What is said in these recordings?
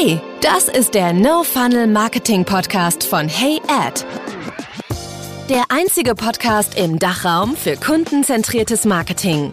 Hey, das ist der No Funnel Marketing Podcast von Hey Ad. Der einzige Podcast im Dachraum für kundenzentriertes Marketing.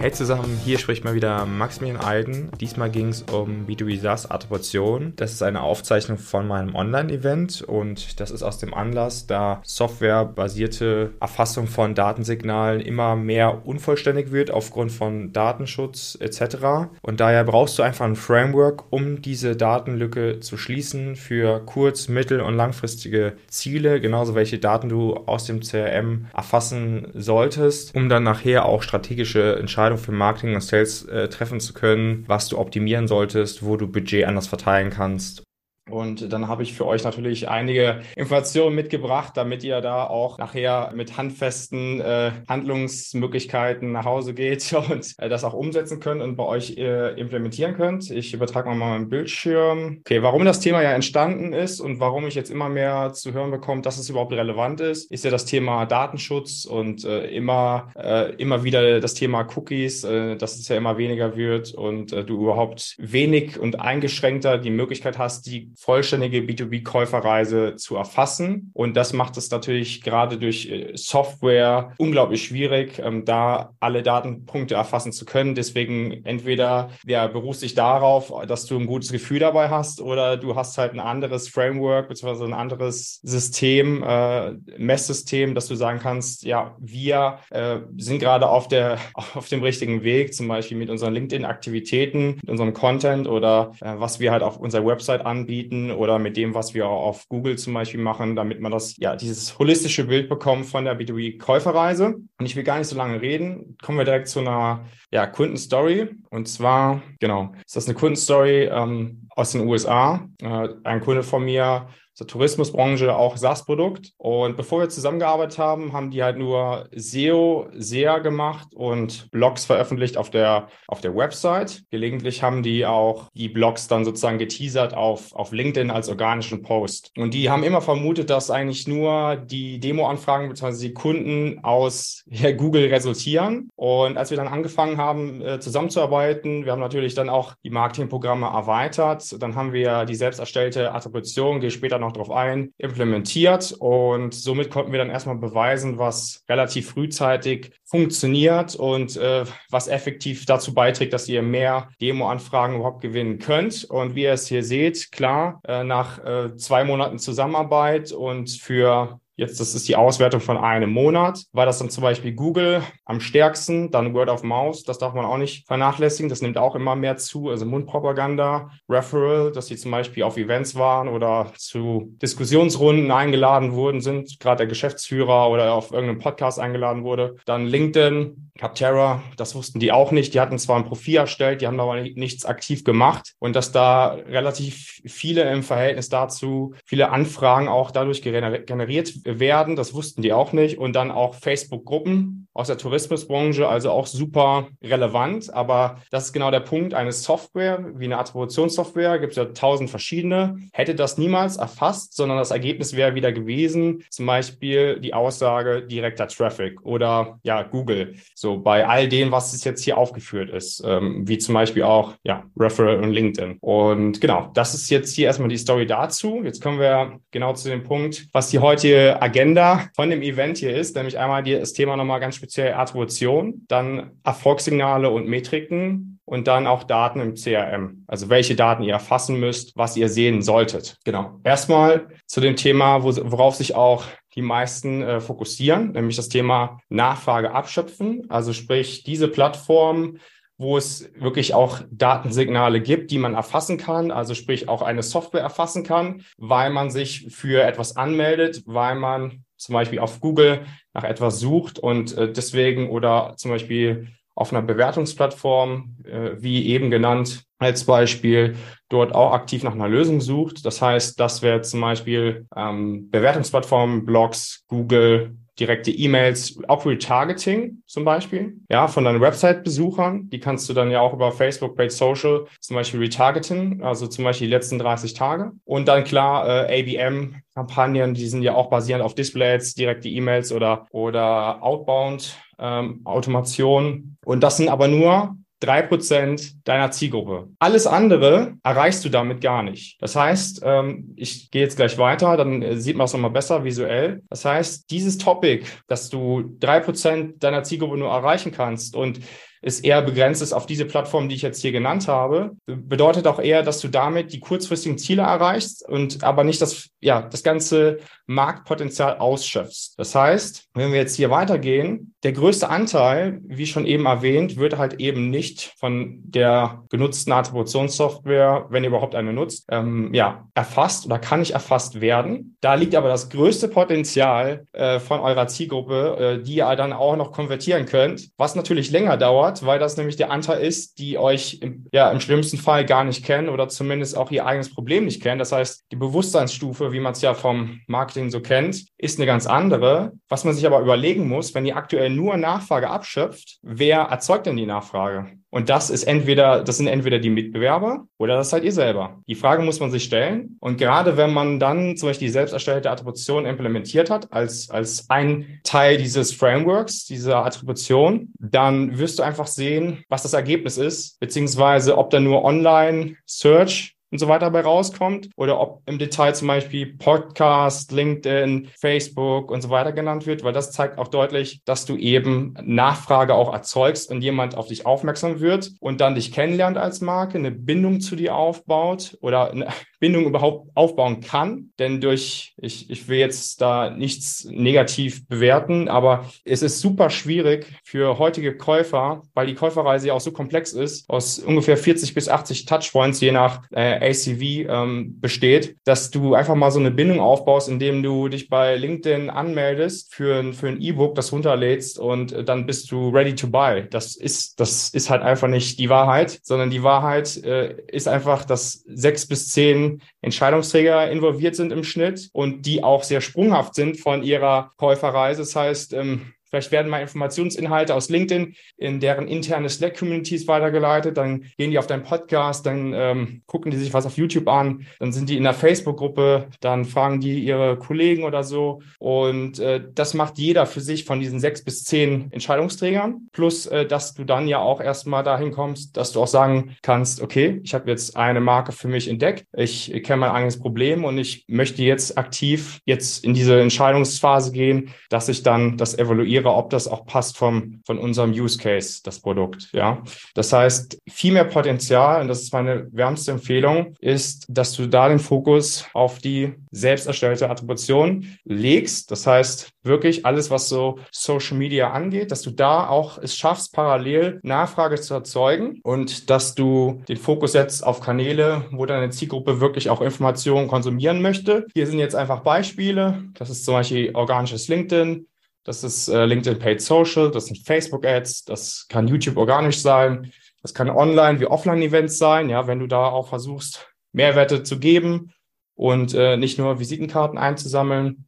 Hey zusammen, hier spricht mal wieder Maximilian Eiden. Diesmal ging es um B2B SaaS Attribution. Das ist eine Aufzeichnung von meinem Online-Event und das ist aus dem Anlass, da softwarebasierte Erfassung von Datensignalen immer mehr unvollständig wird aufgrund von Datenschutz etc. Und daher brauchst du einfach ein Framework, um diese Datenlücke zu schließen für kurz-, mittel- und langfristige Ziele, genauso welche Daten du aus dem CRM erfassen solltest, um dann nachher auch strategische Entscheidungen Entscheidung für Marketing und Sales äh, treffen zu können, was du optimieren solltest, wo du Budget anders verteilen kannst und dann habe ich für euch natürlich einige Informationen mitgebracht, damit ihr da auch nachher mit handfesten äh, Handlungsmöglichkeiten nach Hause geht und äh, das auch umsetzen könnt und bei euch äh, implementieren könnt. Ich übertrage mal meinen Bildschirm. Okay, warum das Thema ja entstanden ist und warum ich jetzt immer mehr zu hören bekomme, dass es überhaupt relevant ist, ist ja das Thema Datenschutz und äh, immer, äh, immer wieder das Thema Cookies, äh, dass es ja immer weniger wird und du überhaupt wenig und eingeschränkter die Möglichkeit hast, die vollständige B2B-Käuferreise zu erfassen. Und das macht es natürlich gerade durch äh, Software unglaublich schwierig, ähm, da alle Datenpunkte erfassen zu können. Deswegen entweder ja, berufst dich darauf, dass du ein gutes Gefühl dabei hast oder du hast halt ein anderes Framework bzw. ein anderes System, äh, Messsystem, dass du sagen kannst, ja, wir äh, sind gerade auf der auf dem richtigen Weg, zum Beispiel mit unseren LinkedIn-Aktivitäten, mit unserem Content oder äh, was wir halt auf unserer Website anbieten anbieten oder mit dem, was wir auf Google zum Beispiel machen, damit man das, ja, dieses holistische Bild bekommt von der B2B-Käuferreise. Und ich will gar nicht so lange reden. Kommen wir direkt zu einer, ja, Kundenstory. Und zwar, genau, ist das eine Kundenstory ähm, aus den USA. Äh, ein Kunde von mir zur Tourismusbranche auch SaaS-Produkt. Und bevor wir zusammengearbeitet haben, haben die halt nur SEO, SEA gemacht und Blogs veröffentlicht auf der, auf der Website. Gelegentlich haben die auch die Blogs dann sozusagen geteasert auf, auf LinkedIn als organischen Post. Und die haben immer vermutet, dass eigentlich nur die Demo-Anfragen bzw. die Kunden aus ja, Google resultieren. Und als wir dann angefangen haben, äh, zusammenzuarbeiten, wir haben natürlich dann auch die Marketingprogramme erweitert. Dann haben wir die selbst erstellte Attribution, die später noch noch drauf ein, implementiert und somit konnten wir dann erstmal beweisen, was relativ frühzeitig funktioniert und äh, was effektiv dazu beiträgt, dass ihr mehr Demo-Anfragen überhaupt gewinnen könnt. Und wie ihr es hier seht, klar, äh, nach äh, zwei Monaten Zusammenarbeit und für Jetzt, das ist die Auswertung von einem Monat. War das dann zum Beispiel Google am stärksten, dann Word of Mouse, das darf man auch nicht vernachlässigen. Das nimmt auch immer mehr zu. Also Mundpropaganda, Referral, dass sie zum Beispiel auf Events waren oder zu Diskussionsrunden eingeladen wurden, sind gerade der Geschäftsführer oder auf irgendeinem Podcast eingeladen wurde. Dann LinkedIn, Capterra, das wussten die auch nicht. Die hatten zwar ein Profil erstellt, die haben aber nichts aktiv gemacht. Und dass da relativ viele im Verhältnis dazu, viele Anfragen auch dadurch generiert werden. Das wussten die auch nicht. Und dann auch Facebook-Gruppen aus der Tourismusbranche, also auch super relevant. Aber das ist genau der Punkt. Eine Software, wie eine Attributionssoftware, gibt es ja tausend verschiedene, hätte das niemals erfasst, sondern das Ergebnis wäre wieder gewesen, zum Beispiel die Aussage direkter Traffic oder ja, Google. So bei all dem, was es jetzt hier aufgeführt ist, ähm, wie zum Beispiel auch ja, Referral und LinkedIn. Und genau, das ist jetzt hier erstmal die Story dazu. Jetzt kommen wir genau zu dem Punkt, was die heutige Agenda von dem Event hier ist, nämlich einmal das Thema nochmal ganz speziell Attribution, dann Erfolgssignale und Metriken und dann auch Daten im CRM. Also welche Daten ihr erfassen müsst, was ihr sehen solltet. Genau. Erstmal zu dem Thema, worauf sich auch die meisten äh, fokussieren, nämlich das Thema Nachfrage abschöpfen. Also sprich, diese Plattform wo es wirklich auch Datensignale gibt, die man erfassen kann, also sprich auch eine Software erfassen kann, weil man sich für etwas anmeldet, weil man zum Beispiel auf Google nach etwas sucht und äh, deswegen oder zum Beispiel auf einer Bewertungsplattform, äh, wie eben genannt, als Beispiel dort auch aktiv nach einer Lösung sucht. Das heißt, das wäre zum Beispiel ähm, Bewertungsplattformen, Blogs, Google, direkte E-Mails, auch Retargeting zum Beispiel, ja, von deinen Website-Besuchern. Die kannst du dann ja auch über Facebook, Paid Social zum Beispiel retargeten, also zum Beispiel die letzten 30 Tage. Und dann klar, äh, ABM, Kampagnen, die sind ja auch basierend auf Displays, direkte E-Mails oder, oder Outbound, ähm, Automation. Und das sind aber nur drei Prozent deiner Zielgruppe. Alles andere erreichst du damit gar nicht. Das heißt, ähm, ich gehe jetzt gleich weiter, dann äh, sieht man es nochmal besser visuell. Das heißt, dieses Topic, dass du drei Prozent deiner Zielgruppe nur erreichen kannst und es eher begrenzt ist auf diese Plattform, die ich jetzt hier genannt habe, bedeutet auch eher, dass du damit die kurzfristigen Ziele erreichst und aber nicht das, ja, das ganze Marktpotenzial ausschöpfst. Das heißt, wenn wir jetzt hier weitergehen, der größte Anteil, wie schon eben erwähnt, wird halt eben nicht von der genutzten Attributionssoftware, wenn ihr überhaupt eine nutzt, ähm, ja, erfasst oder kann nicht erfasst werden. Da liegt aber das größte Potenzial äh, von eurer Zielgruppe, äh, die ihr dann auch noch konvertieren könnt, was natürlich länger dauert, weil das nämlich der Anteil ist, die euch im, ja, im schlimmsten Fall gar nicht kennen oder zumindest auch ihr eigenes Problem nicht kennen. Das heißt, die Bewusstseinsstufe, wie man es ja vom Marketing so kennt, ist eine ganz andere. Was man sich aber überlegen muss, wenn ihr aktuell nur Nachfrage abschöpft, wer erzeugt denn die Nachfrage? Und das ist entweder, das sind entweder die Mitbewerber oder das seid ihr selber. Die Frage muss man sich stellen. Und gerade wenn man dann zum Beispiel die selbst erstellte Attribution implementiert hat als, als ein Teil dieses Frameworks, dieser Attribution, dann wirst du einfach sehen, was das Ergebnis ist, beziehungsweise ob da nur Online Search und so weiter dabei rauskommt. Oder ob im Detail zum Beispiel Podcast, LinkedIn, Facebook und so weiter genannt wird, weil das zeigt auch deutlich, dass du eben Nachfrage auch erzeugst und jemand auf dich aufmerksam wird und dann dich kennenlernt als Marke, eine Bindung zu dir aufbaut oder Bindung überhaupt aufbauen kann. Denn durch, ich, ich will jetzt da nichts negativ bewerten, aber es ist super schwierig für heutige Käufer, weil die Käuferreise ja auch so komplex ist, aus ungefähr 40 bis 80 Touchpoints je nach äh, ACV ähm, besteht, dass du einfach mal so eine Bindung aufbaust, indem du dich bei LinkedIn anmeldest für ein, für ein E-Book, das runterlädst und äh, dann bist du ready to buy. Das ist, das ist halt einfach nicht die Wahrheit, sondern die Wahrheit äh, ist einfach, dass sechs bis zehn Entscheidungsträger involviert sind im Schnitt und die auch sehr sprunghaft sind von ihrer Käuferreise. Das heißt, ähm, Vielleicht werden mal Informationsinhalte aus LinkedIn in deren interne Slack-Communities weitergeleitet. Dann gehen die auf deinen Podcast, dann ähm, gucken die sich was auf YouTube an, dann sind die in der Facebook-Gruppe, dann fragen die ihre Kollegen oder so. Und äh, das macht jeder für sich von diesen sechs bis zehn Entscheidungsträgern. Plus, äh, dass du dann ja auch erstmal dahin kommst, dass du auch sagen kannst, okay, ich habe jetzt eine Marke für mich entdeckt, ich kenne mein eigenes Problem und ich möchte jetzt aktiv jetzt in diese Entscheidungsphase gehen, dass ich dann das evaluiere evaluiere, ob das auch passt vom, von unserem Use Case, das Produkt. Ja, das heißt, viel mehr Potenzial, und das ist meine wärmste Empfehlung, ist, dass du da den Fokus auf die selbst erstellte Attribution legst. Das heißt, wirklich alles, was so Social Media angeht, dass du da auch es schaffst, parallel Nachfrage zu erzeugen und dass du den Fokus setzt auf Kanäle, wo deine Zielgruppe wirklich auch Informationen konsumieren möchte. Hier sind jetzt einfach Beispiele. Das ist zum Beispiel organisches LinkedIn, das ist äh, LinkedIn Paid Social, das sind Facebook Ads, das kann YouTube organisch sein, das kann Online wie Offline Events sein, ja, wenn du da auch versuchst, Mehrwerte zu geben und äh, nicht nur Visitenkarten einzusammeln.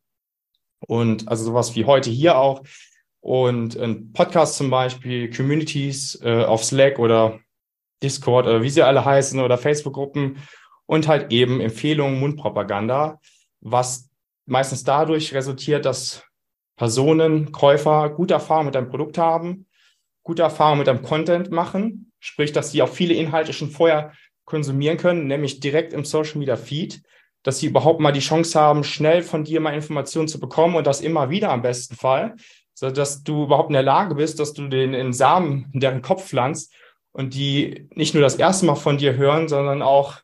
Und also sowas wie heute hier auch. Und ein Podcast zum Beispiel, Communities äh, auf Slack oder Discord oder wie sie alle heißen oder Facebook-Gruppen. Und halt eben Empfehlungen, Mundpropaganda, was meistens dadurch resultiert, dass Personen, Käufer gute Erfahrungen mit deinem Produkt haben, gute Erfahrungen mit deinem Content machen, sprich, dass sie auch viele Inhalte schon vorher konsumieren können, nämlich direkt im Social Media Feed, dass sie überhaupt mal die Chance haben, schnell von dir mal Informationen zu bekommen und das immer wieder am besten Fall, so dass du überhaupt in der Lage bist, dass du den in Samen in deren Kopf pflanzt und die nicht nur das erste Mal von dir hören, sondern auch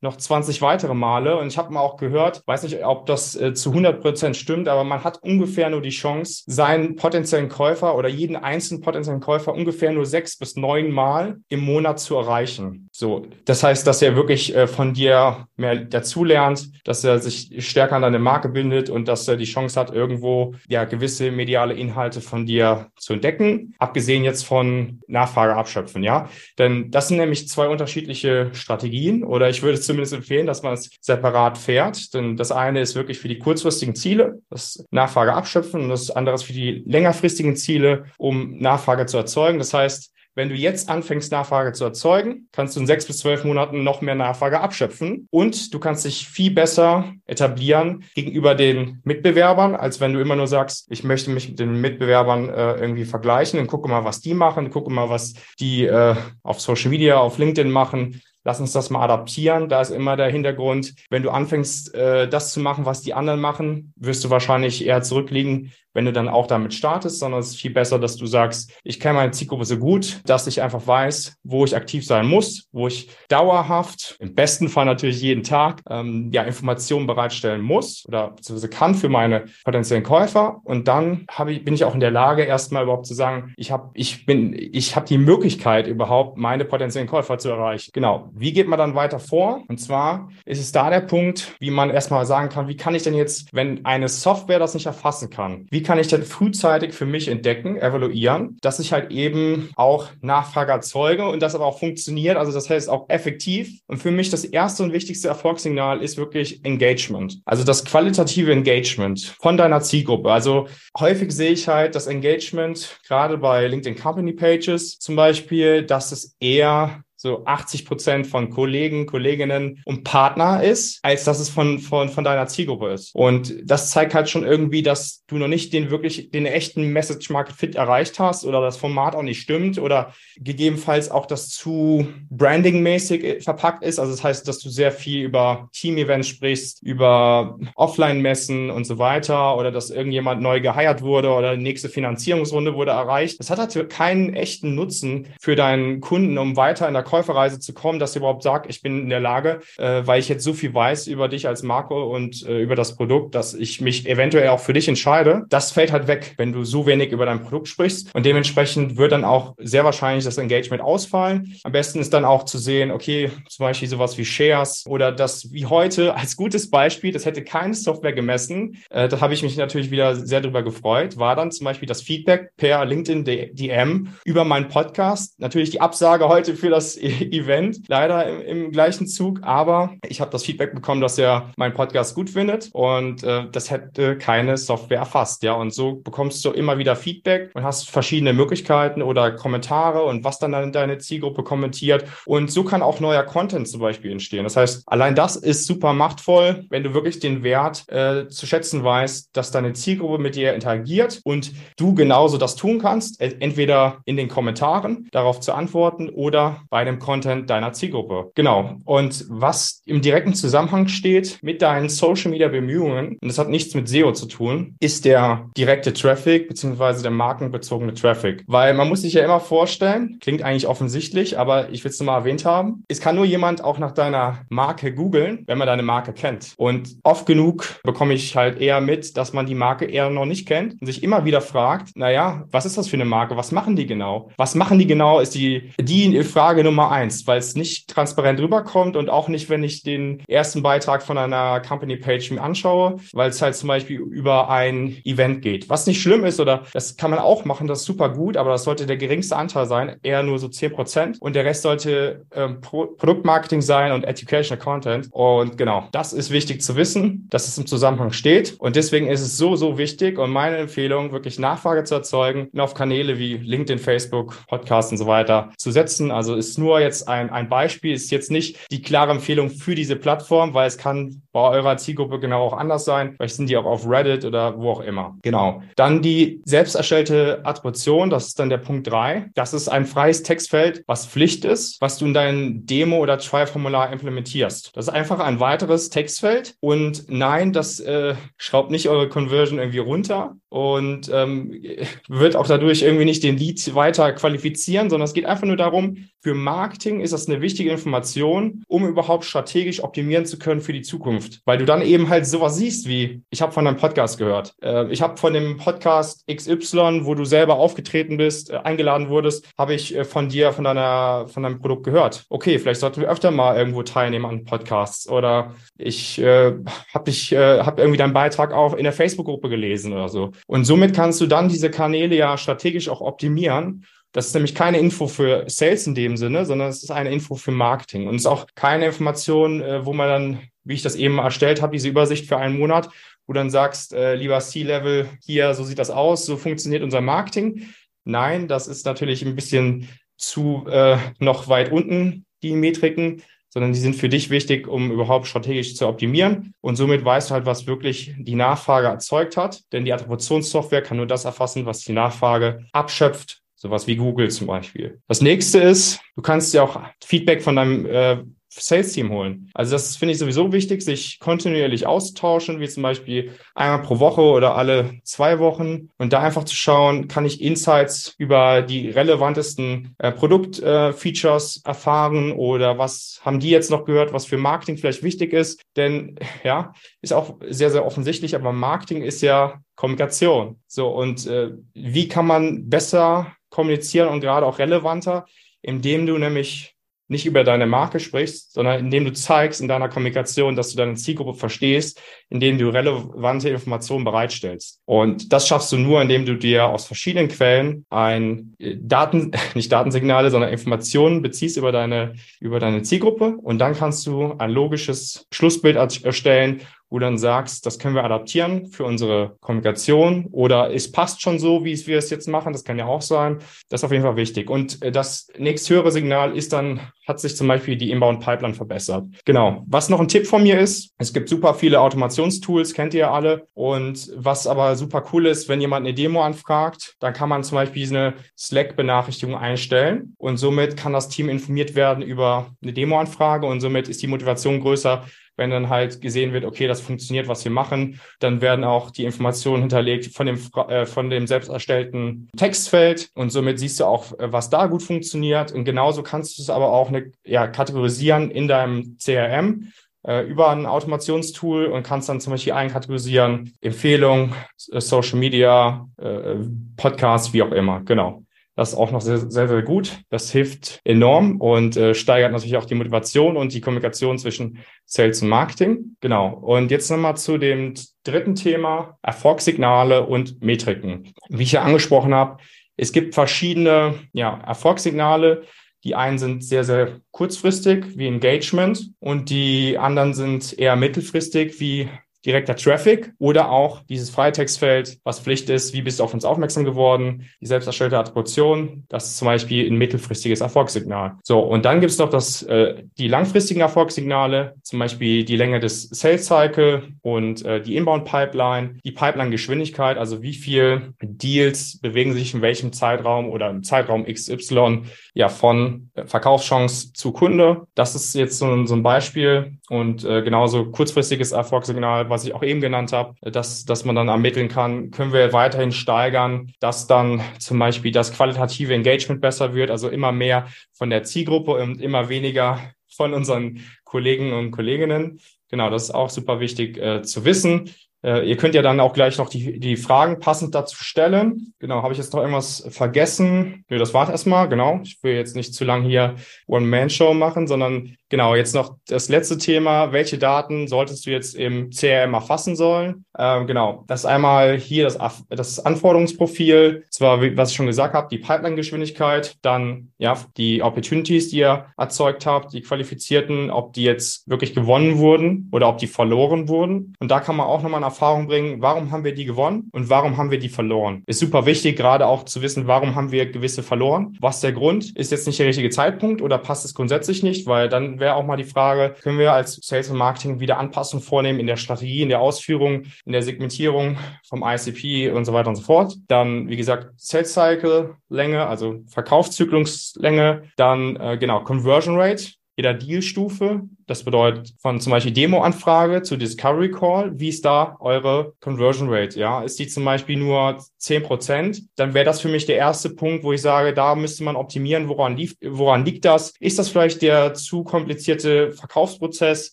noch 20 weitere Male. Und ich habe mal auch gehört, weiß nicht, ob das äh, zu 100 Prozent stimmt, aber man hat ungefähr nur die Chance, seinen potenziellen Käufer oder jeden einzelnen potenziellen Käufer ungefähr nur sechs bis neun Mal im Monat zu erreichen. So, das heißt, dass er wirklich äh, von dir mehr dazulernt, dass er sich stärker an deine Marke bindet und dass er die Chance hat, irgendwo ja gewisse mediale Inhalte von dir zu entdecken. Abgesehen jetzt von Nachfrage abschöpfen, ja. Denn das sind nämlich zwei unterschiedliche Strategien oder ich würde zumindest empfehlen, dass man es separat fährt. Denn das eine ist wirklich für die kurzfristigen Ziele, das Nachfrage abschöpfen, und das andere ist für die längerfristigen Ziele, um Nachfrage zu erzeugen. Das heißt, wenn du jetzt anfängst, Nachfrage zu erzeugen, kannst du in sechs bis zwölf Monaten noch mehr Nachfrage abschöpfen und du kannst dich viel besser etablieren gegenüber den Mitbewerbern, als wenn du immer nur sagst, ich möchte mich mit den Mitbewerbern äh, irgendwie vergleichen und gucke mal, was die machen, gucke mal, was die äh, auf Social Media, auf LinkedIn machen lass uns das mal adaptieren. Da ist immer der Hintergrund, wenn du anfängst, äh, das zu machen, was die anderen machen, wirst du wahrscheinlich eher zurückliegen, wenn du dann auch damit startest, sondern es ist viel besser, dass du sagst, ich kenne meine Zielgruppe so gut, dass ich einfach weiß, wo ich aktiv sein muss, wo ich dauerhaft, im besten Fall natürlich jeden Tag, ähm, ja, Informationen bereitstellen muss oder beziehungsweise kann für meine potenziellen Käufer. Und dann ich, bin ich auch in der Lage, erstmal überhaupt zu sagen, ich habe, ich bin, ich habe die Möglichkeit überhaupt, meine potenziellen Käufer zu erreichen. Genau. Wie geht man dann weiter vor? Und zwar ist es da der Punkt, wie man erstmal sagen kann, wie kann ich denn jetzt, wenn eine Software das nicht erfassen kann, wie kann ich denn frühzeitig für mich entdecken, evaluieren, dass ich halt eben auch Nachfrage erzeuge und das aber auch funktioniert, also das heißt auch effektiv. Und für mich das erste und wichtigste Erfolgssignal ist wirklich Engagement. Also das qualitative Engagement von deiner Zielgruppe. Also häufig sehe ich halt das Engagement gerade bei LinkedIn Company Pages zum Beispiel, dass es eher so 80 Prozent von Kollegen, Kolleginnen und Partner ist, als dass es von, von, von deiner Zielgruppe ist. Und das zeigt halt schon irgendwie, dass du noch nicht den wirklich, den echten Message Market Fit erreicht hast oder das Format auch nicht stimmt oder gegebenenfalls auch das zu brandingmäßig verpackt ist. Also das heißt, dass du sehr viel über Team-Events sprichst, über Offline-Messen und so weiter oder dass irgendjemand neu geheiert wurde oder die nächste Finanzierungsrunde wurde erreicht. Das hat halt keinen echten Nutzen für deinen Kunden, um weiter in der Käuferreise zu kommen, dass du überhaupt sagst, ich bin in der Lage, äh, weil ich jetzt so viel weiß über dich als Marke und äh, über das Produkt, dass ich mich eventuell auch für dich entscheide. Das fällt halt weg, wenn du so wenig über dein Produkt sprichst. Und dementsprechend wird dann auch sehr wahrscheinlich das Engagement ausfallen. Am besten ist dann auch zu sehen, okay, zum Beispiel sowas wie Shares oder das wie heute als gutes Beispiel, das hätte keine Software gemessen. Äh, da habe ich mich natürlich wieder sehr drüber gefreut, war dann zum Beispiel das Feedback per LinkedIn DM über meinen Podcast. Natürlich die Absage heute für das Event, leider im, im gleichen Zug, aber ich habe das Feedback bekommen, dass er meinen Podcast gut findet und äh, das hätte keine Software erfasst, ja, und so bekommst du immer wieder Feedback und hast verschiedene Möglichkeiten oder Kommentare und was dann deine Zielgruppe kommentiert und so kann auch neuer Content zum Beispiel entstehen. Das heißt, allein das ist super machtvoll, wenn du wirklich den Wert äh, zu schätzen weißt, dass deine Zielgruppe mit dir interagiert und du genauso das tun kannst, entweder in den Kommentaren darauf zu antworten oder bei dem Content deiner Zielgruppe. Genau. Und was im direkten Zusammenhang steht mit deinen Social Media Bemühungen, und das hat nichts mit SEO zu tun, ist der direkte Traffic beziehungsweise der markenbezogene Traffic. Weil man muss sich ja immer vorstellen, klingt eigentlich offensichtlich, aber ich will es nochmal erwähnt haben, es kann nur jemand auch nach deiner Marke googeln, wenn man deine Marke kennt. Und oft genug bekomme ich halt eher mit, dass man die Marke eher noch nicht kennt und sich immer wieder fragt, naja, was ist das für eine Marke? Was machen die genau? Was machen die genau? Ist die, die Frage Nummer eins, weil es nicht transparent rüberkommt und auch nicht, wenn ich den ersten Beitrag von einer Company Page mir anschaue, weil es halt zum Beispiel über ein Event geht. Was nicht schlimm ist oder das kann man auch machen, das ist super gut, aber das sollte der geringste Anteil sein, eher nur so zehn Prozent und der Rest sollte ähm, Pro Produktmarketing sein und Educational Content. Und genau, das ist wichtig zu wissen, dass es im Zusammenhang steht und deswegen ist es so, so wichtig und meine Empfehlung, wirklich Nachfrage zu erzeugen und auf Kanäle wie LinkedIn, Facebook, Podcasts und so weiter zu setzen. Also ist nur jetzt ein, ein Beispiel, ist jetzt nicht die klare Empfehlung für diese Plattform, weil es kann bei eurer Zielgruppe genau auch anders sein. Vielleicht sind die auch auf Reddit oder wo auch immer. Genau. Dann die selbst erstellte Attribution, das ist dann der Punkt drei. Das ist ein freies Textfeld, was Pflicht ist, was du in dein Demo- oder Trial-Formular implementierst. Das ist einfach ein weiteres Textfeld und nein, das äh, schraubt nicht eure Conversion irgendwie runter und ähm, wird auch dadurch irgendwie nicht den Lead weiter qualifizieren, sondern es geht einfach nur darum, für Marketing ist das eine wichtige Information, um überhaupt strategisch optimieren zu können für die Zukunft. Weil du dann eben halt sowas siehst wie, ich habe von deinem Podcast gehört. Äh, ich habe von dem Podcast XY, wo du selber aufgetreten bist, äh, eingeladen wurdest, habe ich äh, von dir, von deiner, von deinem Produkt gehört. Okay, vielleicht sollten wir öfter mal irgendwo teilnehmen an Podcasts. Oder ich äh, habe dich, äh, habe irgendwie deinen Beitrag auch in der Facebook-Gruppe gelesen oder so. Und somit kannst du dann diese Kanäle ja strategisch auch optimieren das ist nämlich keine Info für Sales in dem Sinne, sondern es ist eine Info für Marketing. Und es ist auch keine Information, äh, wo man dann, wie ich das eben erstellt habe, diese Übersicht für einen Monat, wo dann sagst, äh, lieber C-Level, hier, so sieht das aus, so funktioniert unser Marketing. Nein, das ist natürlich ein bisschen zu äh, noch weit unten, die Metriken, sondern die sind für dich wichtig, um überhaupt strategisch zu optimieren. Und somit weißt du halt, was wirklich die Nachfrage erzeugt hat. Denn die Attributionssoftware kann nur das erfassen, was die Nachfrage abschöpft. Sowas wie Google zum Beispiel. Das nächste ist, du kannst ja auch Feedback von deinem äh, Sales-Team holen. Also das finde ich sowieso wichtig, sich kontinuierlich auszutauschen, wie zum Beispiel einmal pro Woche oder alle zwei Wochen und da einfach zu schauen, kann ich Insights über die relevantesten äh, Produktfeatures äh, erfahren oder was haben die jetzt noch gehört, was für Marketing vielleicht wichtig ist. Denn ja, ist auch sehr, sehr offensichtlich, aber Marketing ist ja Kommunikation. So, und äh, wie kann man besser kommunizieren und gerade auch relevanter, indem du nämlich nicht über deine Marke sprichst, sondern indem du zeigst in deiner Kommunikation, dass du deine Zielgruppe verstehst, indem du relevante Informationen bereitstellst. Und das schaffst du nur, indem du dir aus verschiedenen Quellen ein äh, Daten, nicht Datensignale, sondern Informationen beziehst über deine, über deine Zielgruppe. Und dann kannst du ein logisches Schlussbild erstellen wo du dann sagst, das können wir adaptieren für unsere Kommunikation oder es passt schon so, wie wir es jetzt machen. Das kann ja auch sein. Das ist auf jeden Fall wichtig. Und äh, das nächsthöhere Signal ist dann, hat sich zum Beispiel die Inbound Pipeline verbessert. Genau. Was noch ein Tipp von mir ist, es gibt super viele Automationstools, kennt ihr ja alle. Und was aber super cool ist, wenn jemand eine Demo anfragt, dann kann man zum Beispiel eine Slack-Benachrichtigung einstellen und somit kann das Team informiert werden über eine Demo-Anfrage und somit ist die Motivation größer, wenn dann halt gesehen wird, okay, das funktioniert, was wir machen, dann werden auch die Informationen hinterlegt von dem, äh, von dem selbst erstellten Textfeld und somit siehst du auch, äh, was da gut funktioniert. Und genauso kannst du es aber auch eine, ja, kategorisieren in deinem CRM äh, über ein Automationstool und kannst dann zum Beispiel einkategorisieren, Empfehlung, Social Media, äh, Podcasts, wie auch immer. Genau. Das ist auch noch sehr, sehr, sehr gut. Das hilft enorm und äh, steigert natürlich auch die Motivation und die Kommunikation zwischen Sales und Marketing. Genau. Und jetzt nochmal zu dem dritten Thema, Erfolgssignale und Metriken. Wie ich ja angesprochen habe, es gibt verschiedene ja, Erfolgssignale. Die einen sind sehr, sehr kurzfristig wie Engagement und die anderen sind eher mittelfristig wie direkter Traffic oder auch dieses Freitextfeld, was Pflicht ist, wie bist du auf uns aufmerksam geworden, die selbst erstellte Attribution, das ist zum Beispiel ein mittelfristiges Erfolgssignal. So, und dann gibt es noch das, äh, die langfristigen Erfolgssignale, zum Beispiel die Länge des Sales Cycle und äh, die Inbound Pipeline, die Pipeline Geschwindigkeit, also wie viel Deals bewegen sich in welchem Zeitraum oder im Zeitraum XY ja von Verkaufschance zu Kunde. Das ist jetzt so, so ein Beispiel und äh, genauso kurzfristiges Erfolgssignal, was ich auch eben genannt habe, dass, dass man dann ermitteln kann, können wir weiterhin steigern, dass dann zum Beispiel das qualitative Engagement besser wird, also immer mehr von der Zielgruppe und immer weniger von unseren Kollegen und Kolleginnen. Genau, das ist auch super wichtig äh, zu wissen. Äh, ihr könnt ja dann auch gleich noch die, die Fragen passend dazu stellen. Genau, habe ich jetzt noch irgendwas vergessen? Nö, das war's erstmal, genau. Ich will jetzt nicht zu lang hier One-Man-Show machen, sondern Genau, jetzt noch das letzte Thema. Welche Daten solltest du jetzt im CRM erfassen sollen? Ähm, genau, das ist einmal hier das, das Anforderungsprofil, zwar, was ich schon gesagt habe, die Pipeline-Geschwindigkeit, dann ja die Opportunities, die ihr erzeugt habt, die qualifizierten, ob die jetzt wirklich gewonnen wurden oder ob die verloren wurden. Und da kann man auch nochmal Erfahrung bringen, warum haben wir die gewonnen und warum haben wir die verloren. Ist super wichtig, gerade auch zu wissen, warum haben wir gewisse verloren. Was der Grund? Ist jetzt nicht der richtige Zeitpunkt oder passt es grundsätzlich nicht, weil dann wäre auch mal die Frage, können wir als Sales und Marketing wieder Anpassungen vornehmen in der Strategie, in der Ausführung, in der Segmentierung vom ICP und so weiter und so fort. Dann, wie gesagt, Sales Cycle Länge, also Verkaufszykluslänge, dann äh, genau Conversion Rate, jeder Dealstufe. Das bedeutet von zum Beispiel Demo-Anfrage zu Discovery Call. Wie ist da eure Conversion Rate? Ja, ist die zum Beispiel nur zehn Prozent? Dann wäre das für mich der erste Punkt, wo ich sage, da müsste man optimieren. Woran, lief, woran liegt das? Ist das vielleicht der zu komplizierte Verkaufsprozess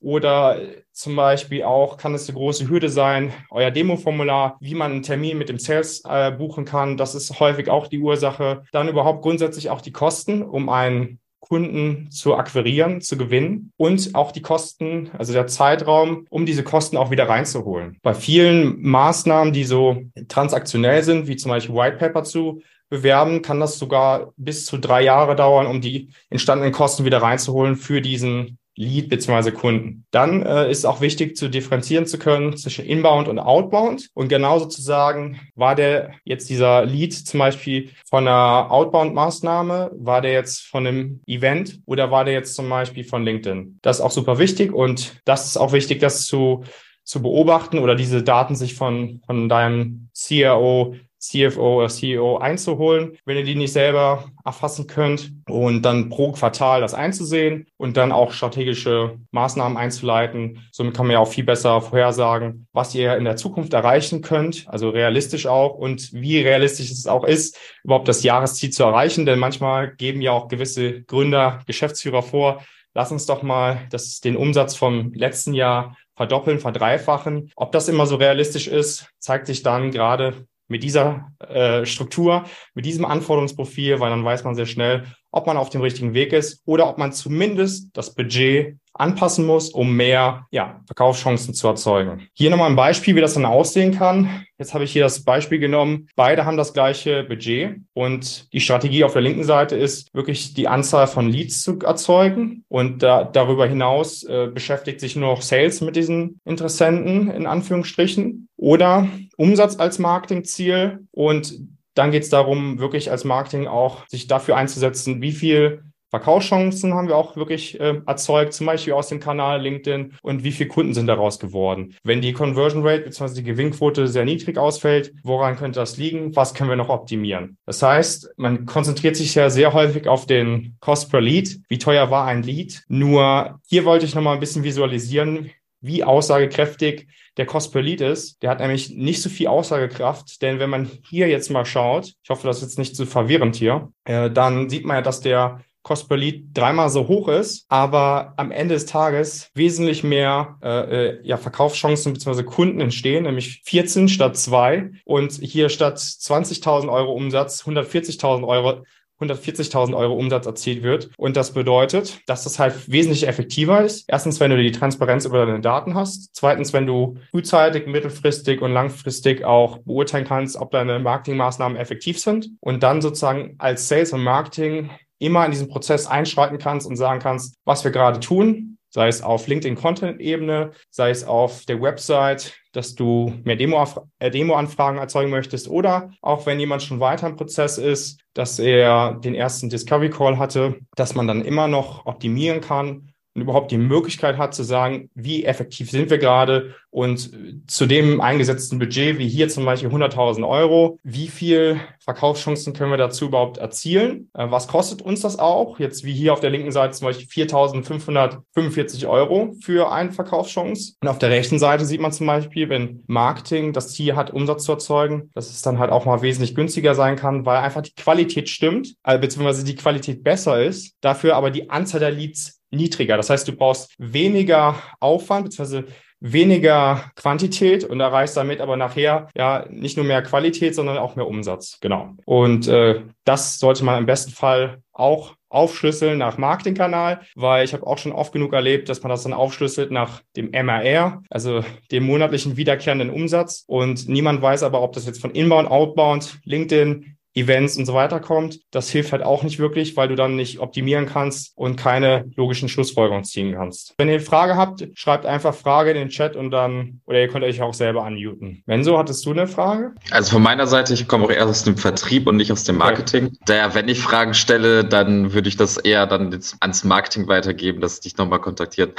oder zum Beispiel auch kann es eine große Hürde sein, euer Demo-Formular, wie man einen Termin mit dem Sales äh, buchen kann. Das ist häufig auch die Ursache. Dann überhaupt grundsätzlich auch die Kosten, um einen Kunden zu akquirieren, zu gewinnen und auch die Kosten, also der Zeitraum, um diese Kosten auch wieder reinzuholen. Bei vielen Maßnahmen, die so transaktionell sind, wie zum Beispiel White Paper zu bewerben, kann das sogar bis zu drei Jahre dauern, um die entstandenen Kosten wieder reinzuholen für diesen Lead bzw. Kunden. Dann äh, ist auch wichtig zu differenzieren zu können zwischen Inbound und Outbound und genauso zu sagen, war der jetzt dieser Lead zum Beispiel von einer Outbound-Maßnahme, war der jetzt von einem Event oder war der jetzt zum Beispiel von LinkedIn? Das ist auch super wichtig und das ist auch wichtig, das zu zu beobachten oder diese Daten sich von, von deinem CRO CFO oder CEO einzuholen, wenn ihr die nicht selber erfassen könnt und dann pro Quartal das einzusehen und dann auch strategische Maßnahmen einzuleiten. Somit kann man ja auch viel besser vorhersagen, was ihr in der Zukunft erreichen könnt, also realistisch auch und wie realistisch es auch ist, überhaupt das Jahresziel zu erreichen, denn manchmal geben ja auch gewisse Gründer, Geschäftsführer vor, lass uns doch mal das, den Umsatz vom letzten Jahr verdoppeln, verdreifachen. Ob das immer so realistisch ist, zeigt sich dann gerade mit dieser äh, Struktur, mit diesem Anforderungsprofil, weil dann weiß man sehr schnell, ob man auf dem richtigen Weg ist oder ob man zumindest das Budget anpassen muss, um mehr ja, Verkaufschancen zu erzeugen. Hier nochmal ein Beispiel, wie das dann aussehen kann. Jetzt habe ich hier das Beispiel genommen. Beide haben das gleiche Budget und die Strategie auf der linken Seite ist wirklich die Anzahl von Leads zu erzeugen und da, darüber hinaus äh, beschäftigt sich nur noch Sales mit diesen Interessenten in Anführungsstrichen oder Umsatz als Marketingziel und dann geht es darum, wirklich als Marketing auch sich dafür einzusetzen, wie viel Verkaufschancen haben wir auch wirklich äh, erzeugt, zum Beispiel aus dem Kanal LinkedIn und wie viele Kunden sind daraus geworden. Wenn die Conversion Rate bzw. die Gewinnquote sehr niedrig ausfällt, woran könnte das liegen? Was können wir noch optimieren? Das heißt, man konzentriert sich ja sehr häufig auf den Cost per Lead. Wie teuer war ein Lead? Nur hier wollte ich nochmal ein bisschen visualisieren, wie aussagekräftig der Cost per Lead ist. Der hat nämlich nicht so viel Aussagekraft, denn wenn man hier jetzt mal schaut, ich hoffe, das ist jetzt nicht zu so verwirrend hier, äh, dann sieht man ja, dass der Cost per Lead dreimal so hoch ist, aber am Ende des Tages wesentlich mehr äh, äh ja, Verkaufschancen bzw. Kunden entstehen, nämlich 14 statt 2 und hier statt 20.000 Euro Umsatz 140.000 Euro 140.000 Euro Umsatz erzielt wird. Und das bedeutet, dass das halt wesentlich effektiver ist. Erstens, wenn du die Transparenz über deine Daten hast. Zweitens, wenn du frühzeitig, mittelfristig und langfristig auch beurteilen kannst, ob deine Marketingmaßnahmen effektiv sind. Und dann sozusagen als Sales und Marketing immer in diesen Prozess einschreiten kannst und sagen kannst, was wir gerade tun, sei es auf LinkedIn-Content-Ebene, sei es auf der Website, dass du mehr äh, Demo-Anfragen erzeugen möchtest oder auch wenn jemand schon weiter im Prozess ist, dass er den ersten Discovery Call hatte, dass man dann immer noch optimieren kann und überhaupt die Möglichkeit hat zu sagen, wie effektiv sind wir gerade und zu dem eingesetzten Budget, wie hier zum Beispiel 100.000 Euro, wie viel Verkaufschancen können wir dazu überhaupt erzielen? Äh, was kostet uns das auch? Jetzt wie hier auf der linken Seite zum Beispiel 4.545 Euro für eine Verkaufschance. Und auf der rechten Seite sieht man zum Beispiel, wenn Marketing das Ziel hat, Umsatz zu erzeugen, dass es dann halt auch mal wesentlich günstiger sein kann, weil einfach die Qualität stimmt, äh, beziehungsweise die Qualität besser ist, dafür aber die Anzahl der Leads niedriger. Das heißt, du brauchst weniger Aufwand beziehungsweise weniger Quantität und erreichst damit aber nachher ja nicht nur mehr Qualität, sondern auch mehr Umsatz. Genau. Und äh, das sollte man im besten Fall auch aufschlüsseln nach Marketingkanal, weil ich habe auch schon oft genug erlebt, dass man das dann aufschlüsselt nach dem MRR, also dem monatlichen wiederkehrenden Umsatz. Und niemand weiß aber, ob das jetzt von Inbound, Outbound, LinkedIn, Events und so weiter kommt. Das hilft halt auch nicht wirklich, weil du dann nicht optimieren kannst und keine logischen Schlussfolgerungen ziehen kannst. Wenn ihr eine Frage habt, schreibt einfach Frage in den Chat und dann, oder ihr könnt euch auch selber unmuten. Menso, hattest du eine Frage? Also von meiner Seite, ich komme auch eher aus dem Vertrieb und nicht aus dem Marketing. Okay. Daher, wenn ich Fragen stelle, dann würde ich das eher dann ans Marketing weitergeben, dass dich nochmal kontaktiert.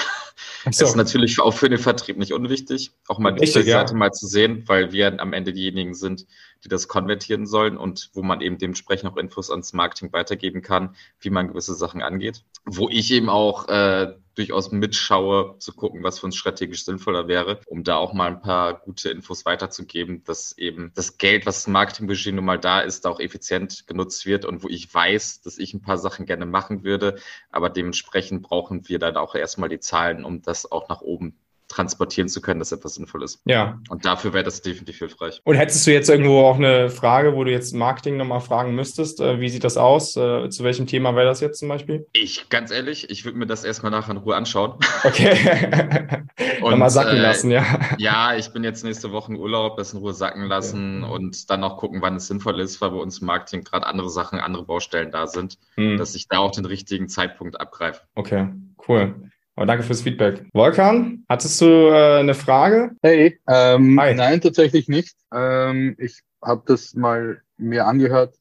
So. ist natürlich auch für den Vertrieb nicht unwichtig, auch mal die Seite ja. mal zu sehen, weil wir am Ende diejenigen sind, die das konvertieren sollen und wo man eben dementsprechend auch Infos ans Marketing weitergeben kann, wie man gewisse Sachen angeht. Wo ich eben auch äh, durchaus mitschaue, zu gucken, was für uns strategisch sinnvoller wäre, um da auch mal ein paar gute Infos weiterzugeben, dass eben das Geld, was im Marketingbudget nun mal da ist, auch effizient genutzt wird und wo ich weiß, dass ich ein paar Sachen gerne machen würde, aber dementsprechend brauchen wir dann auch erstmal die Zahlen, um das auch nach oben transportieren zu können, dass etwas sinnvoll ist. Ja. Und dafür wäre das definitiv hilfreich. Und hättest du jetzt irgendwo auch eine Frage, wo du jetzt Marketing nochmal fragen müsstest, äh, wie sieht das aus? Äh, zu welchem Thema wäre das jetzt zum Beispiel? Ich, ganz ehrlich, ich würde mir das erstmal nachher in Ruhe anschauen. Okay. und nochmal sacken äh, lassen, ja. Ja, ich bin jetzt nächste Woche im Urlaub, das in Ruhe sacken lassen ja. und dann auch gucken, wann es sinnvoll ist, weil bei uns im Marketing gerade andere Sachen, andere Baustellen da sind, hm. dass ich da auch den richtigen Zeitpunkt abgreife. Okay, cool. Aber danke fürs Feedback. Volkan, hattest du äh, eine Frage? Hey, ähm, nein, tatsächlich nicht. Ähm, ich habe das mal mir angehört.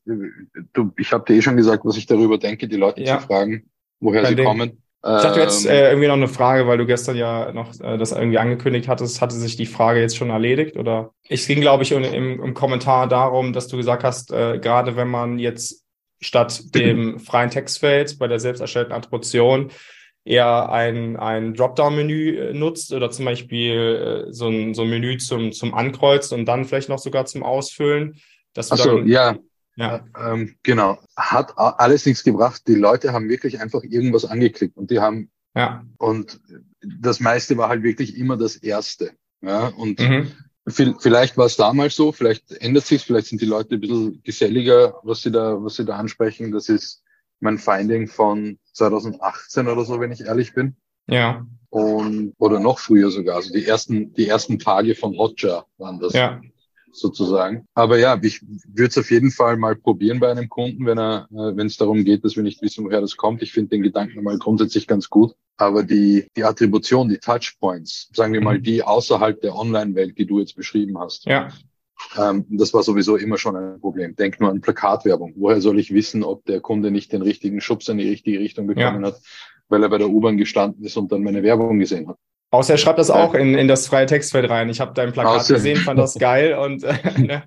Du, ich habe dir eh schon gesagt, was ich darüber denke, die Leute ja. zu fragen, woher Kein sie Ding. kommen. Ich dachte jetzt ähm, äh, irgendwie noch eine Frage, weil du gestern ja noch äh, das irgendwie angekündigt hattest. Hatte sich die Frage jetzt schon erledigt? Oder es ging, glaube ich, im, im, Kommentar darum, dass du gesagt hast, äh, gerade wenn man jetzt statt dem freien Textfeld bei der selbst erstellten Attribution eher ein, ein Dropdown-Menü äh, nutzt oder zum Beispiel äh, so, ein, so ein Menü zum, zum Ankreuzen und dann vielleicht noch sogar zum Ausfüllen. Dass Ach so, ja. Ja. Ähm, genau. Hat alles nichts gebracht. Die Leute haben wirklich einfach irgendwas angeklickt und die haben, ja. und das meiste war halt wirklich immer das Erste. Ja, und mhm. vielleicht war es damals so, vielleicht ändert sich vielleicht sind die Leute ein bisschen geselliger, was sie da, was sie da ansprechen. Das ist mein Finding von 2018 oder so, wenn ich ehrlich bin. Ja. Und, oder noch früher sogar. Also die ersten, die ersten Tage von Hotjar waren das. Ja sozusagen. Aber ja, ich würde es auf jeden Fall mal probieren bei einem Kunden, wenn er, äh, wenn es darum geht, dass wir nicht wissen, woher das kommt. Ich finde den Gedanken mal grundsätzlich ganz gut. Aber die, die Attribution, die Touchpoints, sagen wir mal, mhm. die außerhalb der Online-Welt, die du jetzt beschrieben hast. Ja. Ähm, das war sowieso immer schon ein Problem. Denk nur an Plakatwerbung. Woher soll ich wissen, ob der Kunde nicht den richtigen Schubs in die richtige Richtung bekommen ja. hat, weil er bei der U-Bahn gestanden ist und dann meine Werbung gesehen hat? Außer er schreibt das auch in, in das freie Textfeld rein. Ich habe dein Plakat Außer. gesehen, fand das geil und äh, ne?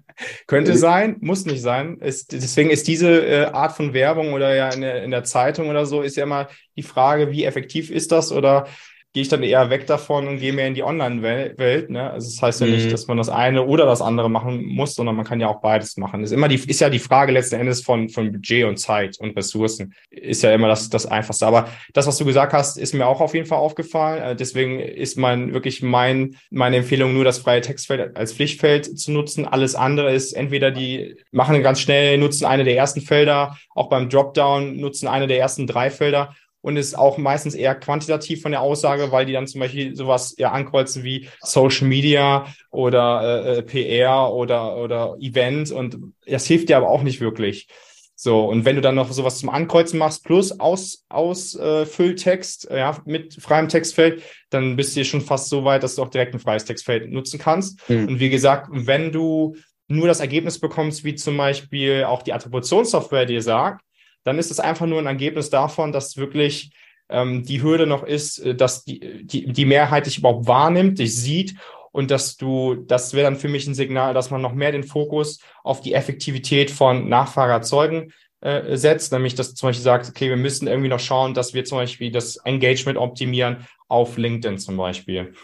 könnte sein, muss nicht sein. Ist, deswegen ist diese äh, Art von Werbung oder ja in der, in der Zeitung oder so, ist ja immer die Frage, wie effektiv ist das oder gehe ich dann eher weg davon und gehe mehr in die Online-Welt. Ne? Also das heißt ja nicht, mhm. dass man das eine oder das andere machen muss, sondern man kann ja auch beides machen. Ist immer die, ist ja die Frage letzten Endes von, von Budget und Zeit und Ressourcen. Ist ja immer das, das Einfachste. Aber das, was du gesagt hast, ist mir auch auf jeden Fall aufgefallen. Äh, deswegen ist mein, wirklich mein, meine Empfehlung, nur das freie Textfeld als Pflichtfeld zu nutzen. Alles andere ist entweder die machen ganz schnell, nutzen eine der ersten Felder, auch beim Dropdown nutzen eine der ersten drei Felder und ist auch meistens eher quantitativ von der Aussage, weil die dann zum Beispiel sowas ja ankreuzen wie Social Media oder äh, äh PR oder, oder Event und das hilft dir aber auch nicht wirklich. So, und wenn du dann noch sowas zum Ankreuzen machst, plus aus, aus äh, Fülltext, ja, mit freiem Textfeld, dann bist du schon fast so weit, dass du auch direkt ein freies Textfeld nutzen kannst. Mhm. Und wie gesagt, wenn du nur das Ergebnis bekommst, wie zum Beispiel auch die Attributionssoftware dir sagt, dann ist es einfach nur ein Ergebnis davon, dass wirklich ähm, die Hürde noch ist, äh, dass die, die, die Mehrheit dich überhaupt wahrnimmt, dich sieht und dass du, das wäre dann für mich ein Signal, dass man noch mehr den Fokus auf die Effektivität von Nachfrage erzeugen äh, setzt, nämlich dass du zum Beispiel sagst, okay, wir müssen irgendwie noch schauen, dass wir zum Beispiel das Engagement optimieren auf LinkedIn zum Beispiel.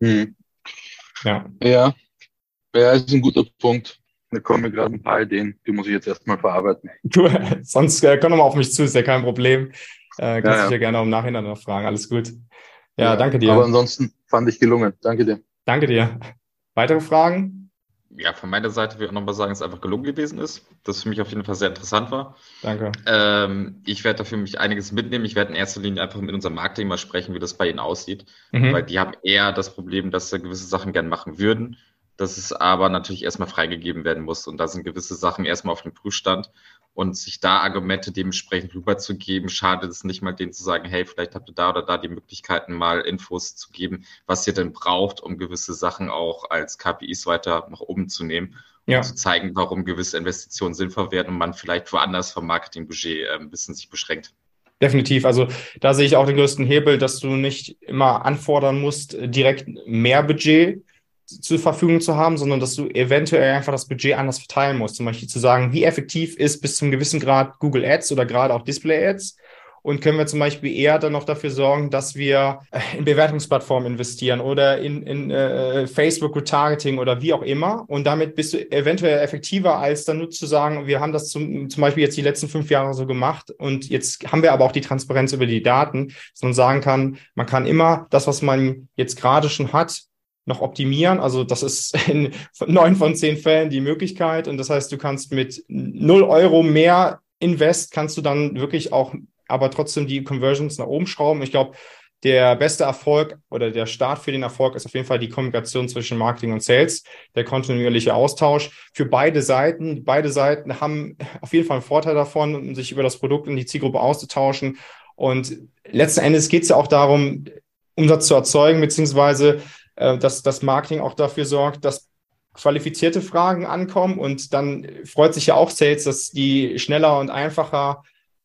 Hm. Ja. Ja. Ja, ist ein guter Punkt. Da kommen mir gerade ein paar Ideen, die muss ich jetzt erstmal verarbeiten. Du, sonst äh, komm nochmal auf mich zu, ist ja kein Problem. Äh, kannst ja, ja. dich ja gerne im Nachhinein noch fragen. Alles gut. Ja, ja, danke dir. Aber ansonsten fand ich gelungen. Danke dir. Danke dir. Weitere Fragen? Ja, von meiner Seite will ich auch nochmal sagen, dass es einfach gelungen gewesen ist. Das für mich auf jeden Fall sehr interessant war. Danke. Ähm, ich werde dafür mich einiges mitnehmen. Ich werde in erster Linie einfach mit unserem Marketing mal sprechen, wie das bei Ihnen aussieht. Mhm. Weil die haben eher das Problem, dass sie gewisse Sachen gern machen würden dass es aber natürlich erstmal freigegeben werden muss. Und da sind gewisse Sachen erstmal auf dem Prüfstand. Und sich da Argumente dementsprechend rüberzugeben, schadet es nicht mal denen zu sagen, hey, vielleicht habt ihr da oder da die Möglichkeiten, mal Infos zu geben, was ihr denn braucht, um gewisse Sachen auch als KPIs weiter nach oben zu nehmen. Ja. Und zu zeigen, warum gewisse Investitionen sinnvoll werden und man vielleicht woanders vom Marketingbudget äh, ein bisschen sich beschränkt. Definitiv. Also da sehe ich auch den größten Hebel, dass du nicht immer anfordern musst, direkt mehr Budget zur Verfügung zu haben, sondern dass du eventuell einfach das Budget anders verteilen musst. Zum Beispiel zu sagen, wie effektiv ist bis zum gewissen Grad Google Ads oder gerade auch Display Ads und können wir zum Beispiel eher dann noch dafür sorgen, dass wir äh, in Bewertungsplattformen investieren oder in, in äh, Facebook Retargeting oder wie auch immer. Und damit bist du eventuell effektiver, als dann nur zu sagen, wir haben das zum, zum Beispiel jetzt die letzten fünf Jahre so gemacht und jetzt haben wir aber auch die Transparenz über die Daten, dass man sagen kann, man kann immer das, was man jetzt gerade schon hat, noch optimieren. Also das ist in neun von zehn Fällen die Möglichkeit. Und das heißt, du kannst mit null Euro mehr Invest, kannst du dann wirklich auch, aber trotzdem die Conversions nach oben schrauben. Ich glaube, der beste Erfolg oder der Start für den Erfolg ist auf jeden Fall die Kommunikation zwischen Marketing und Sales, der kontinuierliche Austausch für beide Seiten. Beide Seiten haben auf jeden Fall einen Vorteil davon, sich über das Produkt und die Zielgruppe auszutauschen Und letzten Endes geht es ja auch darum, Umsatz zu erzeugen, beziehungsweise dass das Marketing auch dafür sorgt, dass qualifizierte Fragen ankommen und dann freut sich ja auch Sales, dass die schneller und einfacher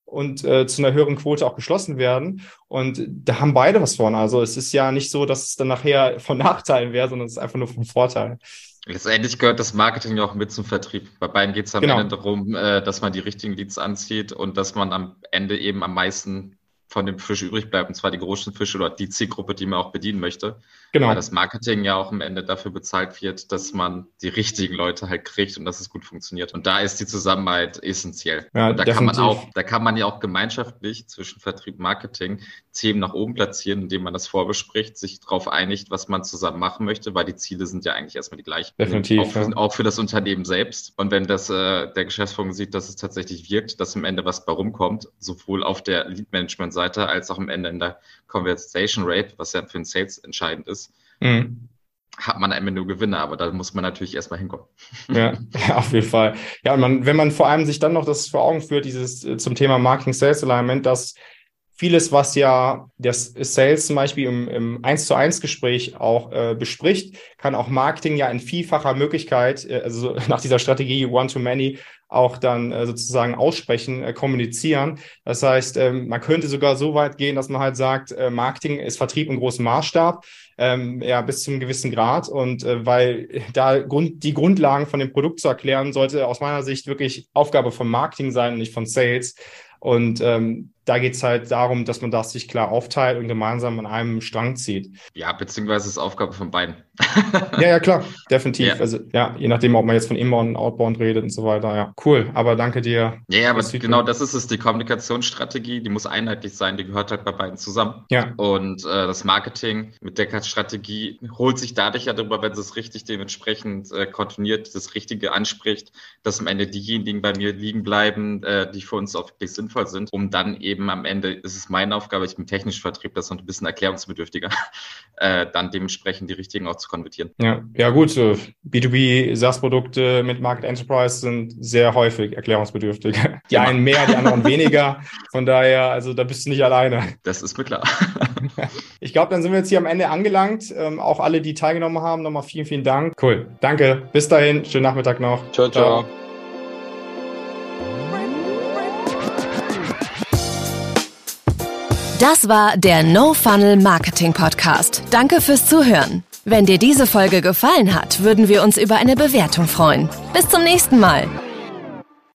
und äh, zu einer höheren Quote auch geschlossen werden. Und da haben beide was von. Also es ist ja nicht so, dass es dann nachher von Nachteilen wäre, sondern es ist einfach nur vom Vorteil. Letztendlich gehört das Marketing ja auch mit zum Vertrieb. Bei beiden geht es am genau. Ende darum, äh, dass man die richtigen Leads anzieht und dass man am Ende eben am meisten von dem Fisch übrig bleibt, und zwar die großen Fische oder die Zielgruppe, die man auch bedienen möchte. Genau. Weil das Marketing ja auch am Ende dafür bezahlt wird, dass man die richtigen Leute halt kriegt und dass es gut funktioniert. Und da ist die Zusammenarbeit essentiell. Ja, und da definitiv. kann man auch, da kann man ja auch gemeinschaftlich zwischen Vertrieb und Marketing Themen nach oben platzieren, indem man das vorbespricht, sich darauf einigt, was man zusammen machen möchte, weil die Ziele sind ja eigentlich erstmal die gleichen. Definitiv. Auch für, ja. auch für das Unternehmen selbst. Und wenn das äh, der Geschäftsführung sieht, dass es tatsächlich wirkt, dass am Ende was bei rumkommt, sowohl auf der Lead-Management-Seite als auch am Ende in der Conversation Rate, was ja für den Sales entscheidend ist, mhm. hat man am Ende nur Gewinne, aber da muss man natürlich erstmal hinkommen. Ja, ja, auf jeden Fall. Ja, und man, wenn man vor allem sich dann noch das vor Augen führt, dieses äh, zum Thema Marketing Sales Alignment, dass vieles, was ja das Sales zum Beispiel im, im 1 zu 1 Gespräch auch äh, bespricht, kann auch Marketing ja in vielfacher Möglichkeit, äh, also nach dieser Strategie One-to-Many, auch dann äh, sozusagen aussprechen, äh, kommunizieren. Das heißt, ähm, man könnte sogar so weit gehen, dass man halt sagt, äh, Marketing ist Vertrieb im großen Maßstab, ähm, ja, bis zu einem gewissen Grad. Und äh, weil da Grund, die Grundlagen von dem Produkt zu erklären, sollte aus meiner Sicht wirklich Aufgabe von Marketing sein und nicht von Sales. Und ähm, da geht es halt darum, dass man das sich klar aufteilt und gemeinsam an einem Strang zieht. Ja, beziehungsweise ist Aufgabe von beiden. ja, ja, klar, definitiv. Ja. Also ja, je nachdem, ob man jetzt von Inbound und Outbound redet und so weiter. Ja, cool. Aber danke dir. Ja, aber genau das ist es. Die Kommunikationsstrategie, die muss einheitlich sein. Die gehört halt bei beiden zusammen. Ja. Und äh, das Marketing mit der Strategie holt sich dadurch ja darüber, wenn es richtig dementsprechend äh, kontinuiert das Richtige anspricht, dass am Ende diejenigen bei mir liegen bleiben, äh, die für uns auch wirklich sinnvoll sind, um dann eben eben am Ende ist es meine Aufgabe, ich bin technisch Vertrieb, das ist noch ein bisschen erklärungsbedürftiger, äh, dann dementsprechend die richtigen auch zu konvertieren. Ja, ja gut, B2B SaaS-Produkte mit Market Enterprise sind sehr häufig erklärungsbedürftig. Die ja. einen mehr, die anderen weniger. Von daher, also da bist du nicht alleine. Das ist mir klar. ich glaube, dann sind wir jetzt hier am Ende angelangt. Ähm, auch alle, die teilgenommen haben, nochmal vielen, vielen Dank. Cool. Danke. Bis dahin. Schönen Nachmittag noch. ciao. ciao. ciao. Das war der No Funnel Marketing Podcast. Danke fürs Zuhören. Wenn dir diese Folge gefallen hat, würden wir uns über eine Bewertung freuen. Bis zum nächsten Mal.